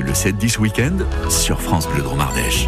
Le 7-10 week-end sur France Bleu Dromardèche.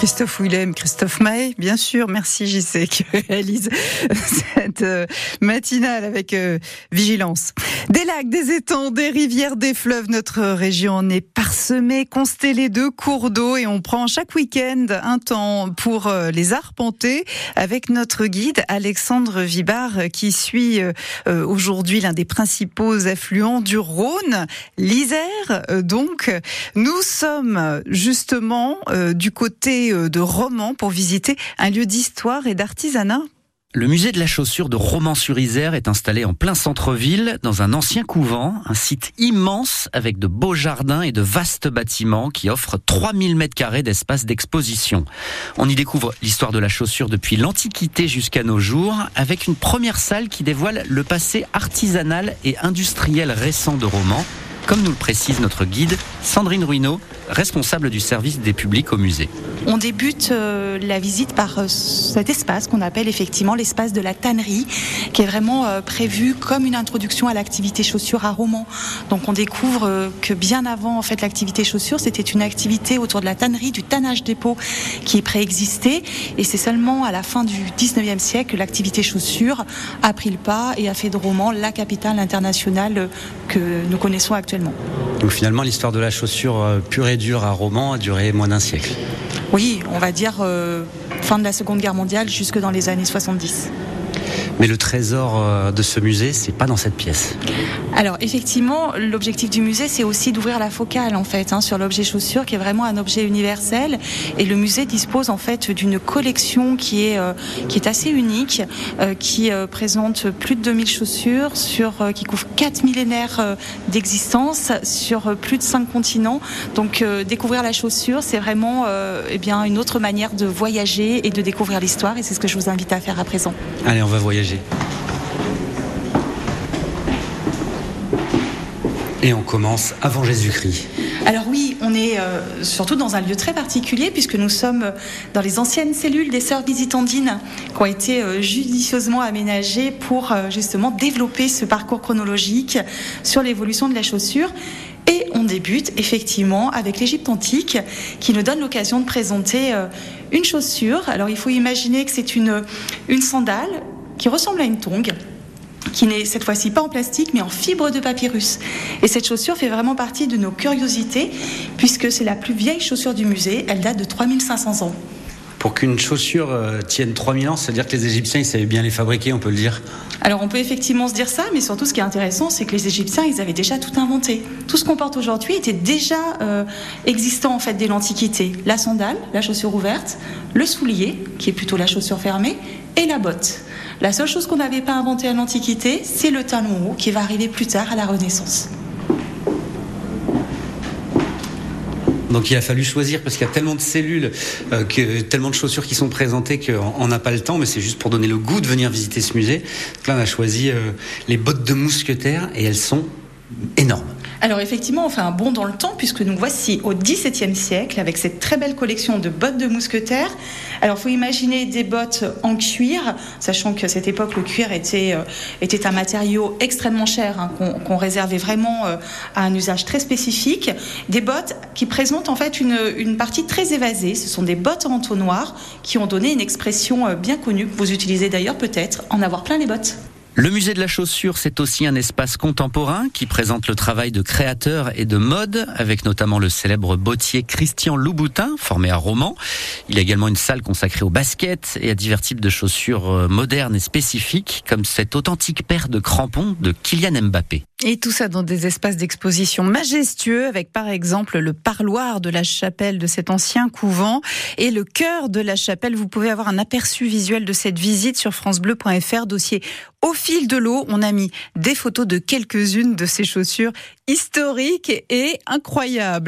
Christophe Willem, Christophe Maé, bien sûr. Merci JC qui réalise cette euh, matinale avec euh, vigilance. Des lacs, des étangs, des rivières, des fleuves, notre région en est parsemée, constellée de cours d'eau et on prend chaque week-end un temps pour euh, les arpenter avec notre guide Alexandre Vibard qui suit aujourd'hui l'un des principaux affluents du Rhône, l'Isère. Donc, nous sommes justement du côté euh, de Romans pour visiter un lieu d'histoire et d'artisanat. Le musée de la chaussure de Romans-sur-Isère est installé en plein centre-ville, dans un ancien couvent, un site immense avec de beaux jardins et de vastes bâtiments qui offrent 3000 mètres carrés d'espace d'exposition. On y découvre l'histoire de la chaussure depuis l'Antiquité jusqu'à nos jours, avec une première salle qui dévoile le passé artisanal et industriel récent de Romans comme nous le précise notre guide Sandrine Ruineau, responsable du service des publics au musée. On débute euh, la visite par euh, cet espace qu'on appelle effectivement l'espace de la tannerie, qui est vraiment euh, prévu comme une introduction à l'activité chaussure à Romans. Donc on découvre que bien avant en fait l'activité chaussure, c'était une activité autour de la tannerie, du tannage dépôt qui préexistait, et c'est seulement à la fin du 19e siècle que l'activité chaussure a pris le pas et a fait de Romans la capitale internationale que nous connaissons actuellement. Donc finalement, l'histoire de la chaussure pure et dure à Romans a duré moins d'un siècle. Oui, on va dire euh, fin de la Seconde Guerre mondiale jusque dans les années 70. Mais le trésor euh, de ce musée, c'est pas dans cette pièce. Alors effectivement, l'objectif du musée, c'est aussi d'ouvrir la focale en fait hein, sur l'objet chaussure, qui est vraiment un objet universel. Et le musée dispose en fait d'une collection qui est euh, qui est assez unique, euh, qui présente plus de 2000 chaussures sur qui couvre 4 millénaires d'existence sur plus de 5 continents. Donc découvrir la chaussure, c'est vraiment eh bien une autre manière de voyager et de découvrir l'histoire. Et c'est ce que je vous invite à faire à présent. Allez, on va voyager. Et on commence avant Jésus-Christ. Alors oui, on est euh, surtout dans un lieu très particulier puisque nous sommes dans les anciennes cellules des sœurs visitandines qui ont été euh, judicieusement aménagées pour euh, justement développer ce parcours chronologique sur l'évolution de la chaussure. Et on débute effectivement avec l'Égypte antique qui nous donne l'occasion de présenter une chaussure. Alors il faut imaginer que c'est une, une sandale qui ressemble à une tongue qui n'est cette fois-ci pas en plastique mais en fibre de papyrus. Et cette chaussure fait vraiment partie de nos curiosités puisque c'est la plus vieille chaussure du musée, elle date de 3500 ans. Pour qu'une chaussure euh, tienne 3000 ans, c'est-à-dire que les Égyptiens ils savaient bien les fabriquer, on peut le dire alors on peut effectivement se dire ça, mais surtout ce qui est intéressant, c'est que les Égyptiens, ils avaient déjà tout inventé. Tout ce qu'on porte aujourd'hui était déjà euh, existant en fait dès l'Antiquité. La sandale, la chaussure ouverte, le soulier, qui est plutôt la chaussure fermée, et la botte. La seule chose qu'on n'avait pas inventée à l'Antiquité, c'est le talon haut qui va arriver plus tard à la Renaissance. Donc il a fallu choisir parce qu'il y a tellement de cellules, euh, que, tellement de chaussures qui sont présentées qu'on n'a pas le temps, mais c'est juste pour donner le goût de venir visiter ce musée. Donc là on a choisi euh, les bottes de mousquetaire et elles sont énormes. Alors effectivement, on fait un bond dans le temps puisque nous voici au XVIIe siècle avec cette très belle collection de bottes de mousquetaires. Alors faut imaginer des bottes en cuir, sachant qu'à cette époque le cuir était, euh, était un matériau extrêmement cher hein, qu'on réservait vraiment euh, à un usage très spécifique. Des bottes qui présentent en fait une, une partie très évasée. Ce sont des bottes en entonnoir qui ont donné une expression euh, bien connue que vous utilisez d'ailleurs peut-être, en avoir plein les bottes. Le musée de la chaussure, c'est aussi un espace contemporain qui présente le travail de créateurs et de mode, avec notamment le célèbre bottier Christian Louboutin, formé à Romans. Il y a également une salle consacrée au basket et à divers types de chaussures euh, modernes et spécifiques, comme cette authentique paire de crampons de Kylian Mbappé. Et tout ça dans des espaces d'exposition majestueux, avec par exemple le parloir de la chapelle de cet ancien couvent et le cœur de la chapelle. Vous pouvez avoir un aperçu visuel de cette visite sur francebleu.fr, dossier au fil de l'eau. On a mis des photos de quelques-unes de ces chaussures historiques et incroyables.